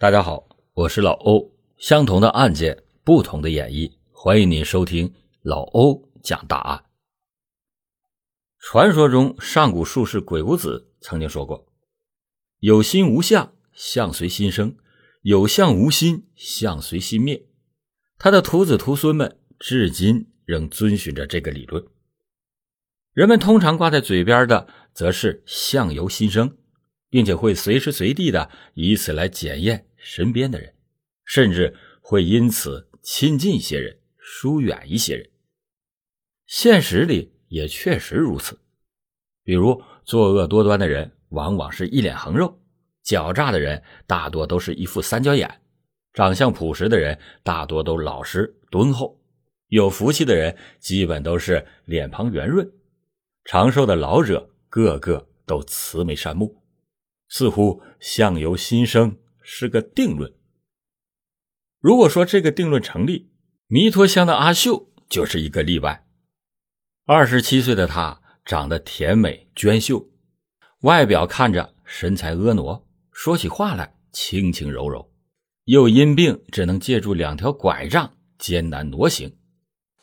大家好，我是老欧。相同的案件，不同的演绎，欢迎您收听老欧讲大案。传说中，上古术士鬼谷子曾经说过：“有心无相，相随心生；有相无心，相随心灭。”他的徒子徒孙们至今仍遵循着这个理论。人们通常挂在嘴边的，则是“相由心生”，并且会随时随地的以此来检验。身边的人，甚至会因此亲近一些人，疏远一些人。现实里也确实如此。比如，作恶多端的人往往是一脸横肉；狡诈的人大多都是一副三角眼；长相朴实的人大多都老实敦厚；有福气的人基本都是脸庞圆润；长寿的老者个个都慈眉善目，似乎相由心生。是个定论。如果说这个定论成立，弥陀乡的阿秀就是一个例外。二十七岁的她长得甜美娟秀，外表看着身材婀娜，说起话来轻轻柔柔，又因病只能借助两条拐杖艰难挪行。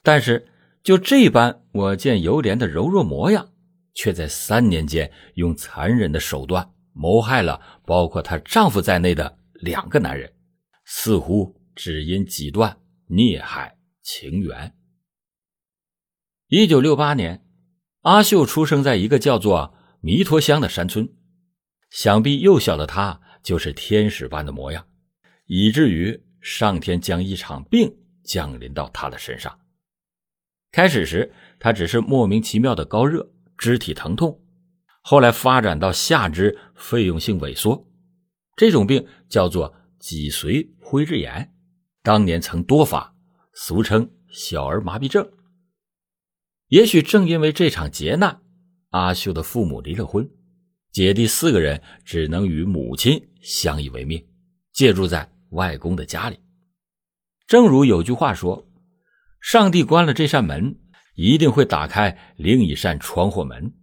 但是就这般我见犹怜的柔弱模样，却在三年间用残忍的手段。谋害了包括她丈夫在内的两个男人，似乎只因几段孽海情缘。一九六八年，阿秀出生在一个叫做弥陀乡的山村，想必幼小的她就是天使般的模样，以至于上天将一场病降临到她的身上。开始时，她只是莫名其妙的高热、肢体疼痛。后来发展到下肢费用性萎缩，这种病叫做脊髓灰质炎，当年曾多发，俗称小儿麻痹症。也许正因为这场劫难，阿秀的父母离了婚，姐弟四个人只能与母亲相依为命，借住在外公的家里。正如有句话说：“上帝关了这扇门，一定会打开另一扇窗户门。”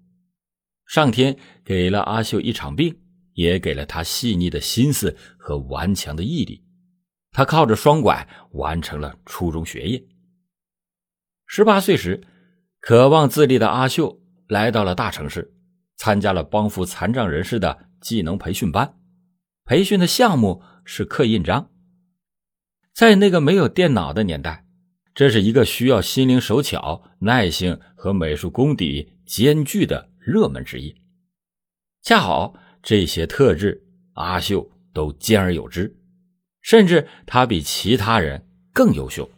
上天给了阿秀一场病，也给了他细腻的心思和顽强的毅力。他靠着双拐完成了初中学业。十八岁时，渴望自立的阿秀来到了大城市，参加了帮扶残障人士的技能培训班。培训的项目是刻印章。在那个没有电脑的年代，这是一个需要心灵手巧、耐性和美术功底兼具的。热门职业，恰好这些特质，阿秀都兼而有之，甚至他比其他人更优秀。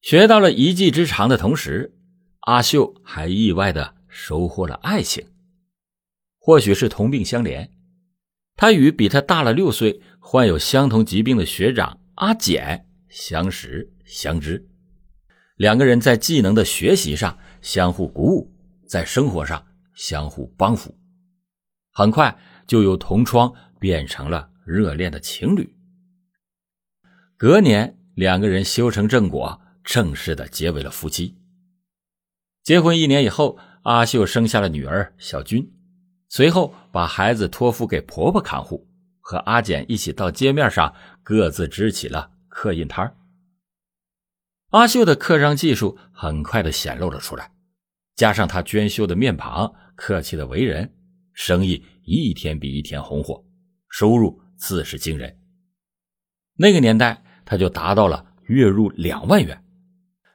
学到了一技之长的同时，阿秀还意外的收获了爱情。或许是同病相怜，他与比他大了六岁、患有相同疾病的学长阿简相识相知，两个人在技能的学习上相互鼓舞。在生活上相互帮扶，很快就由同窗变成了热恋的情侣。隔年，两个人修成正果，正式的结为了夫妻。结婚一年以后，阿秀生下了女儿小军，随后把孩子托付给婆婆看护，和阿简一起到街面上各自支起了刻印摊阿秀的刻章技术很快的显露了出来。加上他娟秀的面庞、客气的为人，生意一天比一天红火，收入自是惊人。那个年代，他就达到了月入两万元，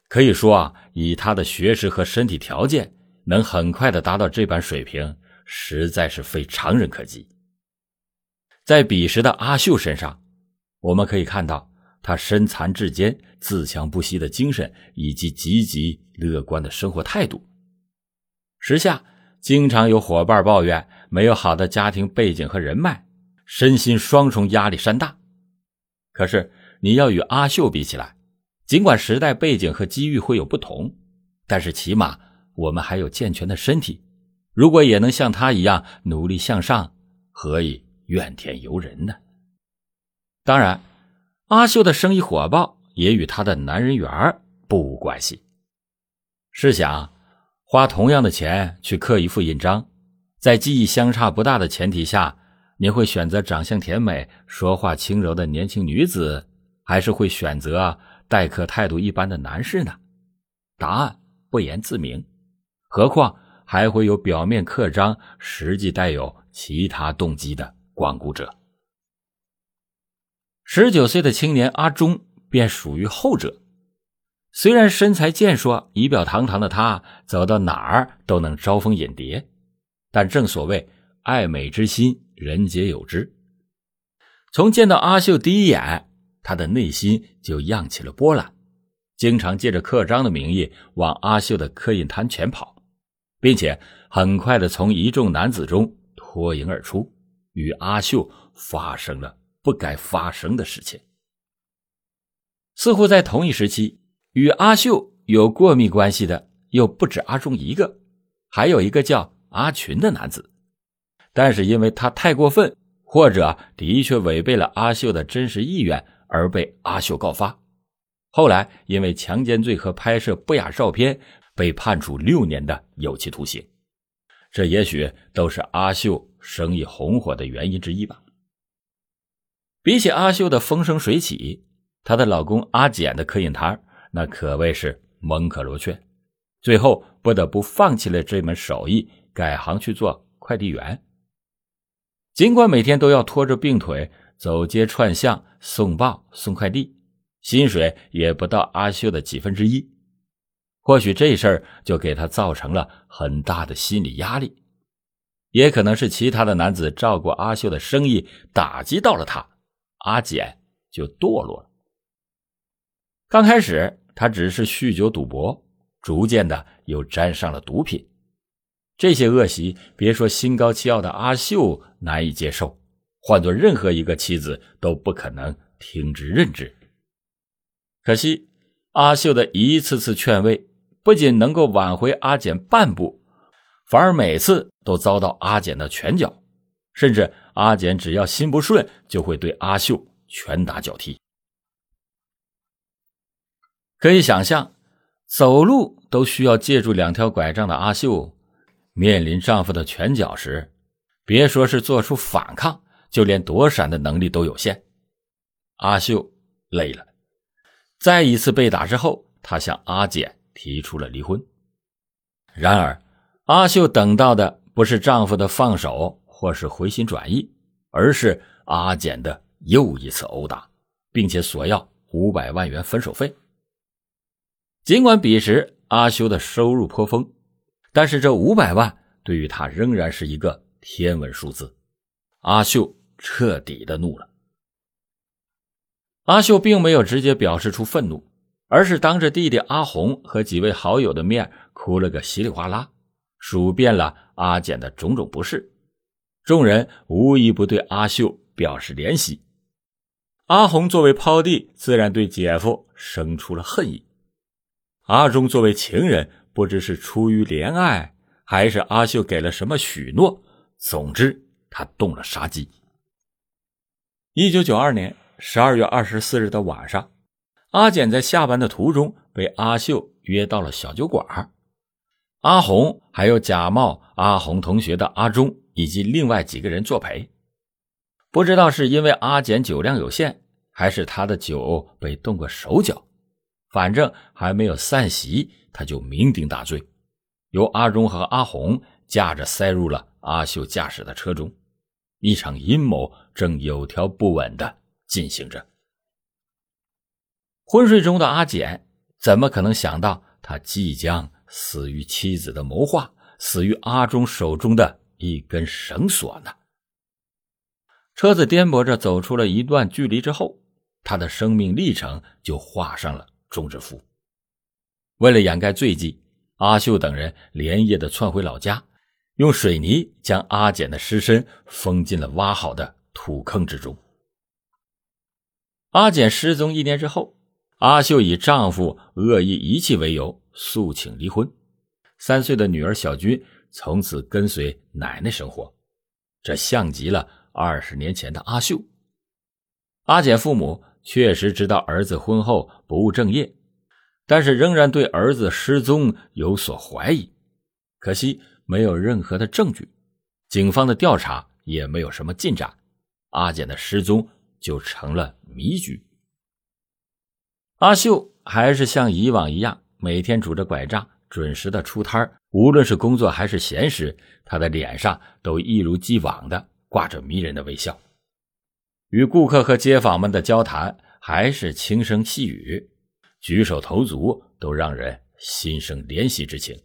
可以说啊，以他的学识和身体条件，能很快的达到这般水平，实在是非常人可及。在彼时的阿秀身上，我们可以看到他身残志坚、自强不息的精神，以及积极乐观的生活态度。时下经常有伙伴抱怨没有好的家庭背景和人脉，身心双重压力山大。可是你要与阿秀比起来，尽管时代背景和机遇会有不同，但是起码我们还有健全的身体。如果也能像他一样努力向上，何以怨天尤人呢？当然，阿秀的生意火爆也与她的男人缘不无关系。试想。花同样的钱去刻一副印章，在记忆相差不大的前提下，你会选择长相甜美、说话轻柔的年轻女子，还是会选择待客态度一般的男士呢？答案不言自明。何况还会有表面刻章，实际带有其他动机的光顾者。十九岁的青年阿忠便属于后者。虽然身材健硕、仪表堂堂的他，走到哪儿都能招蜂引蝶，但正所谓爱美之心，人皆有之。从见到阿秀第一眼，他的内心就漾起了波澜，经常借着刻章的名义往阿秀的刻印摊前跑，并且很快的从一众男子中脱颖而出，与阿秀发生了不该发生的事情。似乎在同一时期。与阿秀有过密关系的又不止阿忠一个，还有一个叫阿群的男子，但是因为他太过分，或者的确违背了阿秀的真实意愿，而被阿秀告发。后来因为强奸罪和拍摄不雅照片，被判处六年的有期徒刑。这也许都是阿秀生意红火的原因之一吧。比起阿秀的风生水起，她的老公阿简的刻印摊那可谓是门可罗雀，最后不得不放弃了这门手艺，改行去做快递员。尽管每天都要拖着病腿走街串巷送报送快递，薪水也不到阿秀的几分之一。或许这事儿就给他造成了很大的心理压力，也可能是其他的男子照顾阿秀的生意打击到了他，阿简就堕落了。刚开始。他只是酗酒赌博，逐渐的又沾上了毒品。这些恶习，别说心高气傲的阿秀难以接受，换做任何一个妻子都不可能听之任之。可惜，阿秀的一次次劝慰，不仅能够挽回阿简半步，反而每次都遭到阿简的拳脚，甚至阿简只要心不顺，就会对阿秀拳打脚踢。可以想象，走路都需要借助两条拐杖的阿秀，面临丈夫的拳脚时，别说是做出反抗，就连躲闪的能力都有限。阿秀累了，再一次被打之后，她向阿简提出了离婚。然而，阿秀等到的不是丈夫的放手或是回心转意，而是阿简的又一次殴打，并且索要五百万元分手费。尽管彼时阿修的收入颇丰，但是这五百万对于他仍然是一个天文数字。阿秀彻底的怒了。阿秀并没有直接表示出愤怒，而是当着弟弟阿红和几位好友的面哭了个稀里哗啦，数遍了阿简的种种不是。众人无一不对阿秀表示怜惜。阿红作为胞弟，自然对姐夫生出了恨意。阿忠作为情人，不知是出于怜爱，还是阿秀给了什么许诺，总之他动了杀机。一九九二年十二月二十四日的晚上，阿简在下班的途中被阿秀约到了小酒馆，阿红还有假冒阿红同学的阿忠以及另外几个人作陪。不知道是因为阿简酒量有限，还是他的酒被动过手脚。反正还没有散席，他就酩酊大醉，由阿忠和阿红驾着塞入了阿秀驾驶的车中，一场阴谋正有条不紊的进行着。昏睡中的阿简怎么可能想到他即将死于妻子的谋划，死于阿忠手中的一根绳索呢？车子颠簸着走出了一段距离之后，他的生命历程就画上了。终止符。为了掩盖罪迹，阿秀等人连夜的窜回老家，用水泥将阿简的尸身封进了挖好的土坑之中。阿简失踪一年之后，阿秀以丈夫恶意遗弃为由诉请离婚，三岁的女儿小军从此跟随奶奶生活，这像极了二十年前的阿秀。阿简父母。确实知道儿子婚后不务正业，但是仍然对儿子失踪有所怀疑。可惜没有任何的证据，警方的调查也没有什么进展，阿简的失踪就成了谜局。阿秀还是像以往一样，每天拄着拐杖，准时的出摊无论是工作还是闲时，他的脸上都一如既往的挂着迷人的微笑。与顾客和街坊们的交谈还是轻声细语，举手投足都让人心生怜惜之情。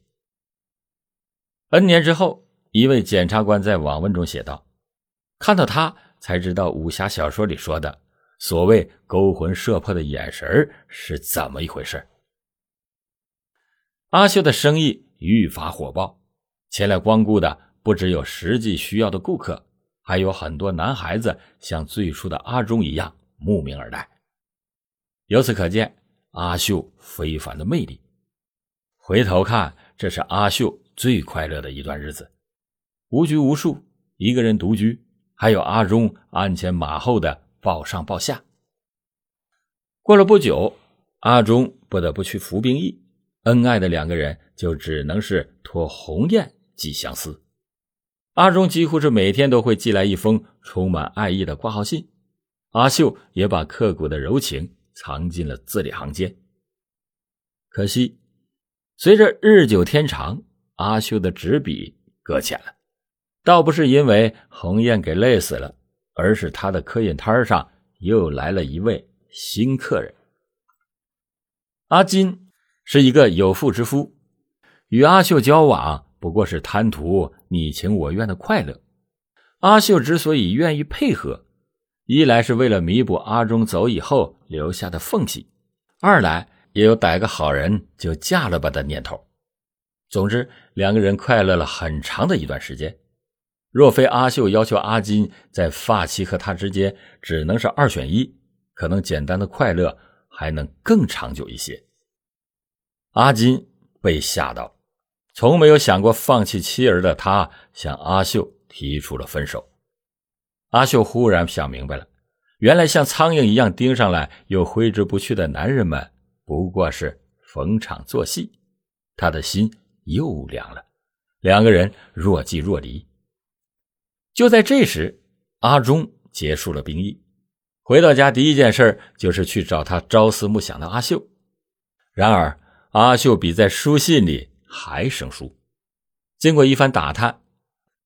N 年之后，一位检察官在网文中写道：“看到他，才知道武侠小说里说的所谓勾魂摄魄的眼神是怎么一回事。”阿秀的生意愈发火爆，前来光顾的不只有实际需要的顾客，还有很多男孩子像最初的阿忠一样慕名而来。由此可见，阿秀非凡的魅力。回头看，这是阿秀最快乐的一段日子，无拘无束，一个人独居，还有阿忠鞍前马后的抱上抱下。过了不久，阿忠不得不去服兵役。恩爱的两个人就只能是托鸿雁寄相思。阿忠几乎是每天都会寄来一封充满爱意的挂号信，阿秀也把刻骨的柔情藏进了字里行间。可惜，随着日久天长，阿秀的纸笔搁浅了。倒不是因为鸿雁给累死了，而是他的刻印摊上又来了一位新客人——阿金。是一个有妇之夫，与阿秀交往不过是贪图你情我愿的快乐。阿秀之所以愿意配合，一来是为了弥补阿忠走以后留下的缝隙，二来也有逮个好人就嫁了吧的念头。总之，两个人快乐了很长的一段时间。若非阿秀要求阿金在发妻和他之间只能是二选一，可能简单的快乐还能更长久一些。阿金被吓到，从没有想过放弃妻儿的他，向阿秀提出了分手。阿秀忽然想明白了，原来像苍蝇一样盯上来又挥之不去的男人们，不过是逢场作戏。他的心又凉了，两个人若即若离。就在这时，阿忠结束了兵役，回到家第一件事就是去找他朝思暮想的阿秀。然而。阿秀比在书信里还生疏。经过一番打探，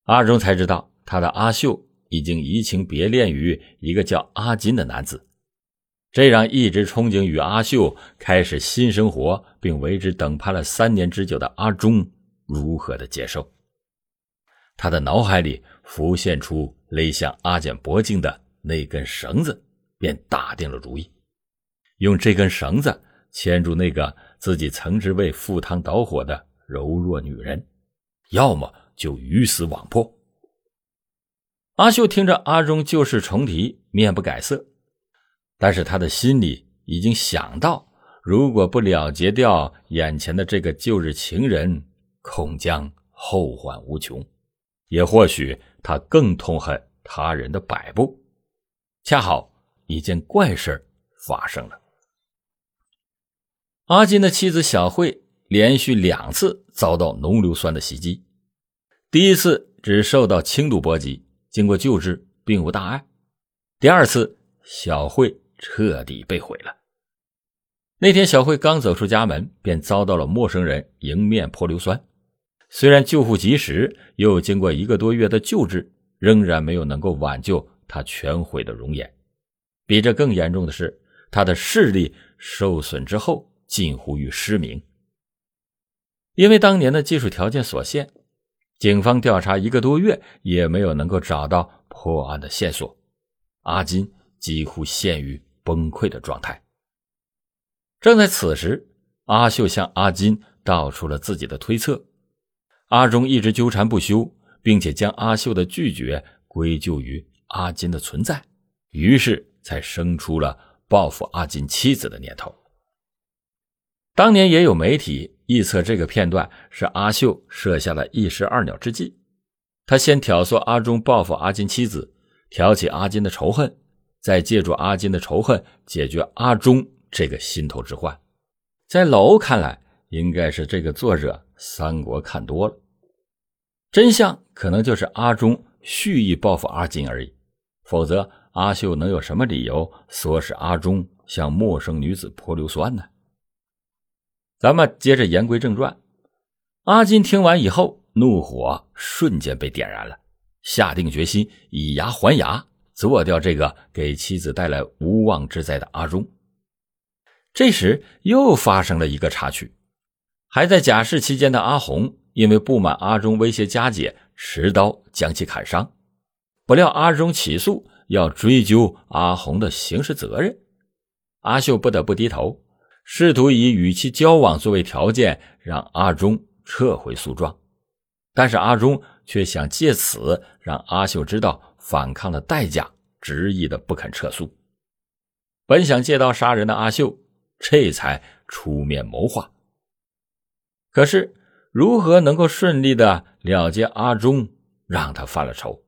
阿忠才知道他的阿秀已经移情别恋于一个叫阿金的男子，这让一直憧憬与阿秀开始新生活并为之等盼了三年之久的阿忠如何的接受？他的脑海里浮现出勒向阿简脖颈的那根绳子，便打定了主意，用这根绳子牵住那个。自己曾是为赴汤蹈火的柔弱女人，要么就鱼死网破。阿秀听着阿忠旧事重提，面不改色，但是他的心里已经想到，如果不了结掉眼前的这个旧日情人，恐将后患无穷。也或许他更痛恨他人的摆布。恰好一件怪事发生了。阿金的妻子小慧连续两次遭到浓硫酸的袭击，第一次只受到轻度波及，经过救治并无大碍；第二次，小慧彻底被毁了。那天，小慧刚走出家门，便遭到了陌生人迎面泼硫酸。虽然救护及时，又经过一个多月的救治，仍然没有能够挽救她全毁的容颜。比这更严重的是，她的视力受损之后。近乎于失明，因为当年的技术条件所限，警方调查一个多月也没有能够找到破案的线索，阿金几乎陷于崩溃的状态。正在此时，阿秀向阿金道出了自己的推测，阿忠一直纠缠不休，并且将阿秀的拒绝归咎于阿金的存在，于是才生出了报复阿金妻子的念头。当年也有媒体臆测，这个片段是阿秀设下了一石二鸟之计。他先挑唆阿忠报复阿金妻子，挑起阿金的仇恨，再借助阿金的仇恨解决阿忠这个心头之患。在老欧看来，应该是这个作者三国看多了，真相可能就是阿忠蓄意报复阿金而已，否则阿秀能有什么理由唆使阿忠向陌生女子泼硫酸呢？咱们接着言归正传，阿金听完以后，怒火瞬间被点燃了，下定决心以牙还牙，做掉这个给妻子带来无妄之灾的阿忠。这时又发生了一个插曲，还在假释期间的阿红，因为不满阿忠威胁佳姐，持刀将其砍伤。不料阿忠起诉，要追究阿红的刑事责任，阿秀不得不低头。试图以与其交往作为条件，让阿忠撤回诉状，但是阿忠却想借此让阿秀知道反抗的代价，执意的不肯撤诉。本想借刀杀人的阿秀，这才出面谋划。可是，如何能够顺利的了结阿忠，让他犯了愁。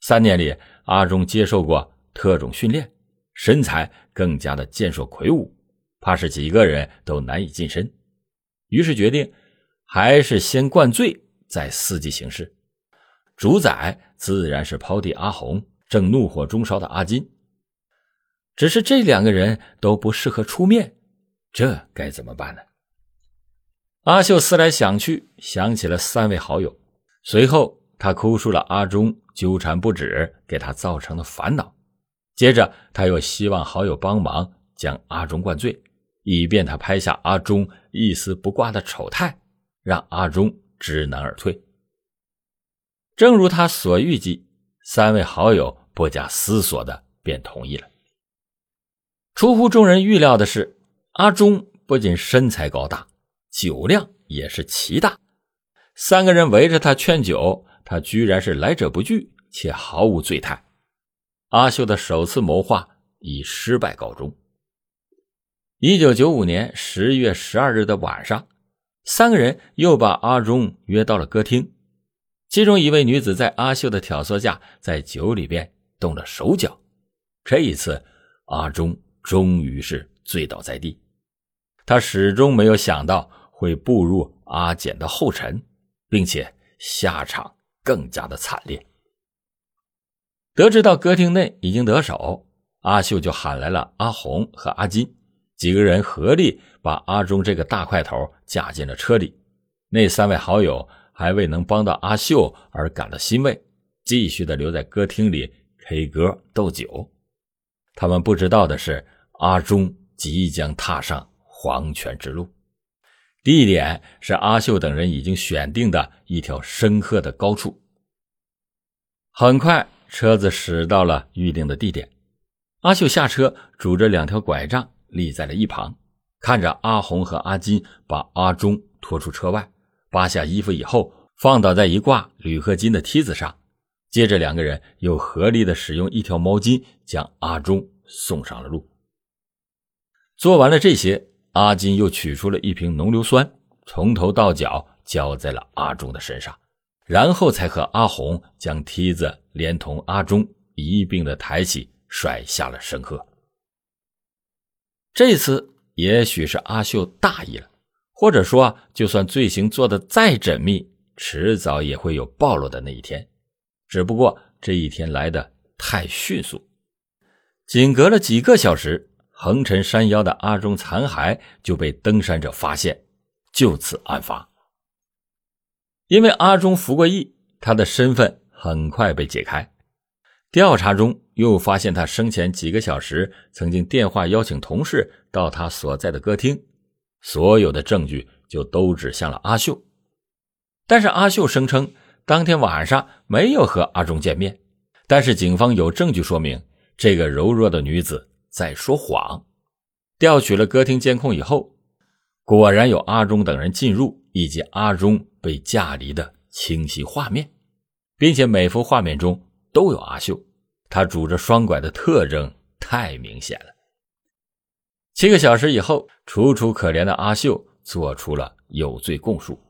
三年里，阿忠接受过特种训练，身材更加的健硕魁梧。怕是几个人都难以近身，于是决定还是先灌醉，再伺机行事。主宰自然是抛弃阿红，正怒火中烧的阿金。只是这两个人都不适合出面，这该怎么办呢？阿秀思来想去，想起了三位好友，随后他哭诉了阿忠纠缠不止给他造成的烦恼。接着他又希望好友帮忙将阿忠灌醉。以便他拍下阿忠一丝不挂的丑态，让阿忠知难而退。正如他所预计，三位好友不假思索的便同意了。出乎众人预料的是，阿忠不仅身材高大，酒量也是奇大。三个人围着他劝酒，他居然是来者不拒，且毫无醉态。阿秀的首次谋划以失败告终。一九九五年十月十二日的晚上，三个人又把阿忠约到了歌厅。其中一位女子在阿秀的挑唆下，在酒里边动了手脚。这一次，阿忠终于是醉倒在地。他始终没有想到会步入阿简的后尘，并且下场更加的惨烈。得知到歌厅内已经得手，阿秀就喊来了阿红和阿金。几个人合力把阿忠这个大块头架进了车里，那三位好友还未能帮到阿秀而感到欣慰，继续的留在歌厅里 K 歌斗酒。他们不知道的是，阿忠即将踏上黄泉之路，地点是阿秀等人已经选定的一条深壑的高处。很快，车子驶到了预定的地点，阿秀下车，拄着两条拐杖。立在了一旁，看着阿红和阿金把阿忠拖出车外，扒下衣服以后放倒在一挂铝合金的梯子上，接着两个人又合力的使用一条毛巾将阿忠送上了路。做完了这些，阿金又取出了一瓶浓硫酸，从头到脚浇在了阿忠的身上，然后才和阿红将梯子连同阿忠一并的抬起，甩下了深河。这次也许是阿秀大意了，或者说，就算罪行做得再缜密，迟早也会有暴露的那一天。只不过这一天来的太迅速，仅隔了几个小时，横陈山腰的阿忠残骸就被登山者发现，就此案发。因为阿忠服过役，他的身份很快被解开。调查中又发现，他生前几个小时曾经电话邀请同事到他所在的歌厅，所有的证据就都指向了阿秀。但是阿秀声称当天晚上没有和阿忠见面，但是警方有证据说明这个柔弱的女子在说谎。调取了歌厅监控以后，果然有阿忠等人进入以及阿忠被架离的清晰画面，并且每幅画面中。都有阿秀，他拄着双拐的特征太明显了。七个小时以后，楚楚可怜的阿秀做出了有罪供述，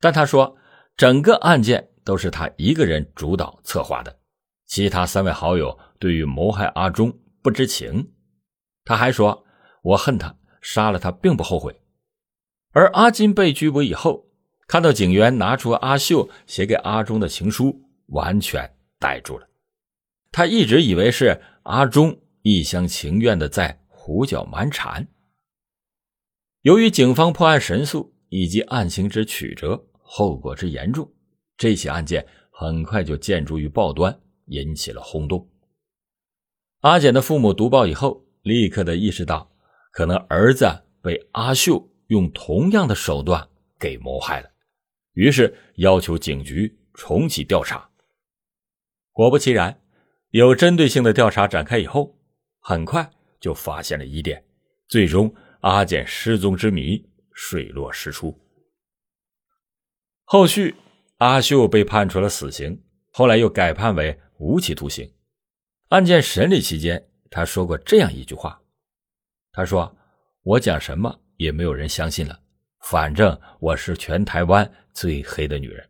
但他说整个案件都是他一个人主导策划的，其他三位好友对于谋害阿忠不知情。他还说：“我恨他，杀了他并不后悔。”而阿金被拘捕以后，看到警员拿出阿秀写给阿忠的情书。完全呆住了。他一直以为是阿忠一厢情愿的在胡搅蛮缠。由于警方破案神速以及案情之曲折，后果之严重，这起案件很快就见诸于报端，引起了轰动。阿简的父母读报以后，立刻的意识到，可能儿子被阿秀用同样的手段给谋害了，于是要求警局重启调查。果不其然，有针对性的调查展开以后，很快就发现了疑点，最终。阿简失踪之谜水落石出。后续，阿秀被判处了死刑，后来又改判为无期徒刑。案件审理期间，他说过这样一句话：“他说我讲什么也没有人相信了，反正我是全台湾最黑的女人，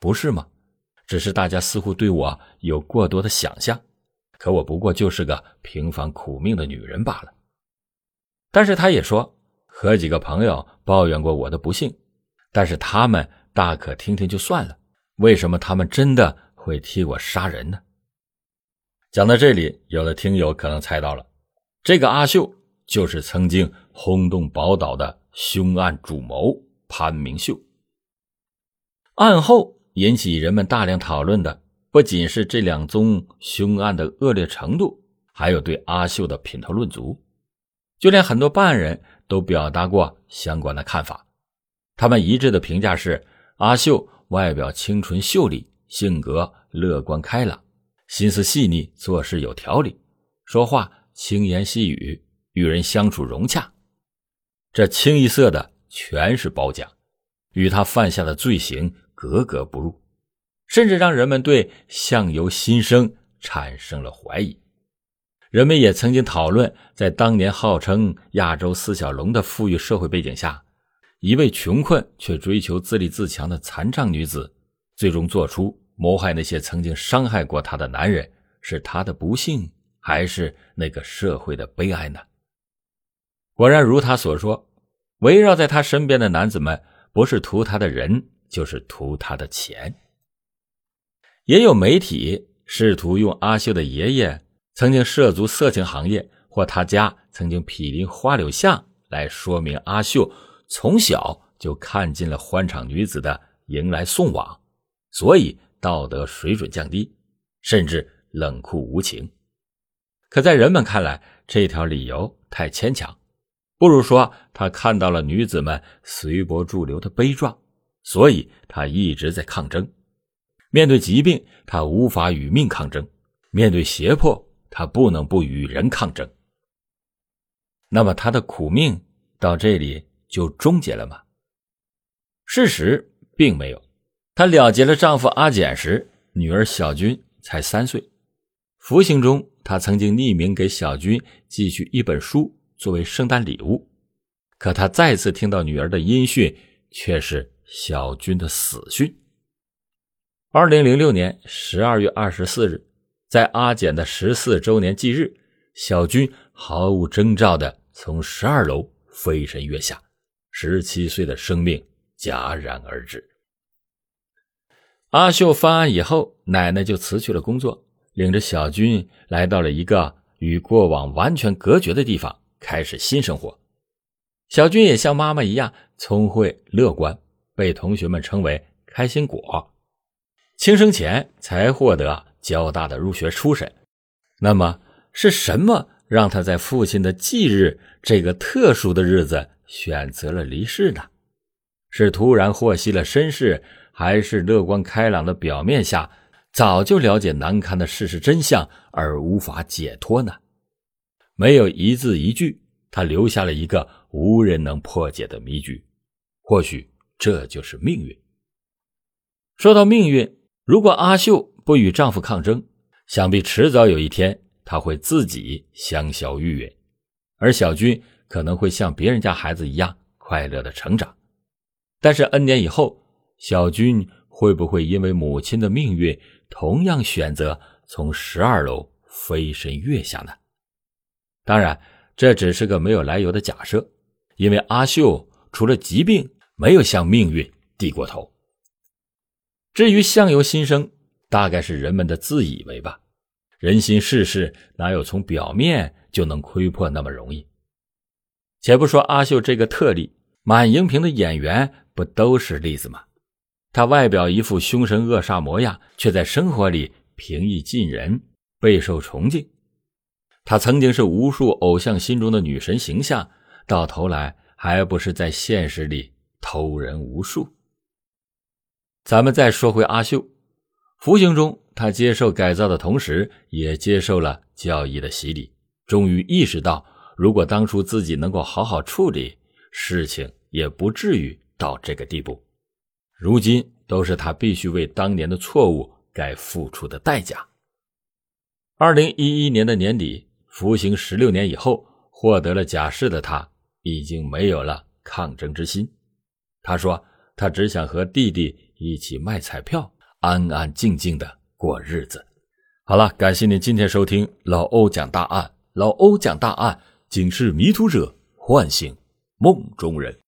不是吗？只是大家似乎对我有过多的想象，可我不过就是个平凡苦命的女人罢了。”但是他也说，和几个朋友抱怨过我的不幸，但是他们大可听听就算了。为什么他们真的会替我杀人呢？讲到这里，有的听友可能猜到了，这个阿秀就是曾经轰动宝岛的凶案主谋潘明秀。案后引起人们大量讨论的，不仅是这两宗凶案的恶劣程度，还有对阿秀的品头论足。就连很多办案人都表达过相关的看法，他们一致的评价是：阿秀外表清纯秀丽，性格乐观开朗，心思细腻，做事有条理，说话轻言细语，与人相处融洽。这清一色的全是褒奖，与他犯下的罪行格格不入，甚至让人们对相由心生产生了怀疑。人们也曾经讨论，在当年号称亚洲四小龙的富裕社会背景下，一位穷困却追求自立自强的残障女子，最终做出谋害那些曾经伤害过她的男人，是她的不幸，还是那个社会的悲哀呢？果然如他所说，围绕在他身边的男子们，不是图他的人，就是图他的钱。也有媒体试图用阿秀的爷爷。曾经涉足色情行业，或他家曾经毗邻花柳巷，来说明阿秀从小就看尽了欢场女子的迎来送往，所以道德水准降低，甚至冷酷无情。可在人们看来，这条理由太牵强，不如说他看到了女子们随波逐流的悲壮，所以他一直在抗争。面对疾病，他无法与命抗争；面对胁迫，他不能不与人抗争。那么他的苦命到这里就终结了吗？事实并没有。她了结了丈夫阿简时，女儿小军才三岁。服刑中，她曾经匿名给小军寄去一本书作为圣诞礼物。可她再次听到女儿的音讯，却是小军的死讯。二零零六年十二月二十四日。在阿简的十四周年忌日，小军毫无征兆的从十二楼飞身跃下，十七岁的生命戛然而止。阿秀犯案以后，奶奶就辞去了工作，领着小军来到了一个与过往完全隔绝的地方，开始新生活。小军也像妈妈一样聪慧乐观，被同学们称为“开心果”。轻生前才获得。交大的入学初审，那么是什么让他在父亲的忌日这个特殊的日子选择了离世呢？是突然获悉了身世，还是乐观开朗的表面下早就了解难堪的事实真相而无法解脱呢？没有一字一句，他留下了一个无人能破解的谜局。或许这就是命运。说到命运，如果阿秀。不与丈夫抗争，想必迟早有一天，她会自己香消玉殒，而小军可能会像别人家孩子一样快乐的成长。但是 N 年以后，小军会不会因为母亲的命运，同样选择从十二楼飞身跃下呢？当然，这只是个没有来由的假设，因为阿秀除了疾病，没有向命运低过头。至于相由心生。大概是人们的自以为吧。人心世事哪有从表面就能窥破那么容易？且不说阿秀这个特例，满荧屏的演员不都是例子吗？他外表一副凶神恶煞模样，却在生活里平易近人，备受崇敬。他曾经是无数偶像心中的女神形象，到头来还不是在现实里偷人无数？咱们再说回阿秀，服刑中，他接受改造的同时，也接受了教义的洗礼，终于意识到，如果当初自己能够好好处理，事情也不至于到这个地步。如今都是他必须为当年的错误该付出的代价。二零一一年的年底，服刑十六年以后，获得了假释的他，已经没有了抗争之心。他说：“他只想和弟弟一起卖彩票，安安静静的过日子。”好了，感谢您今天收听老欧讲大案。老欧讲大案，警示迷途者，唤醒梦中人。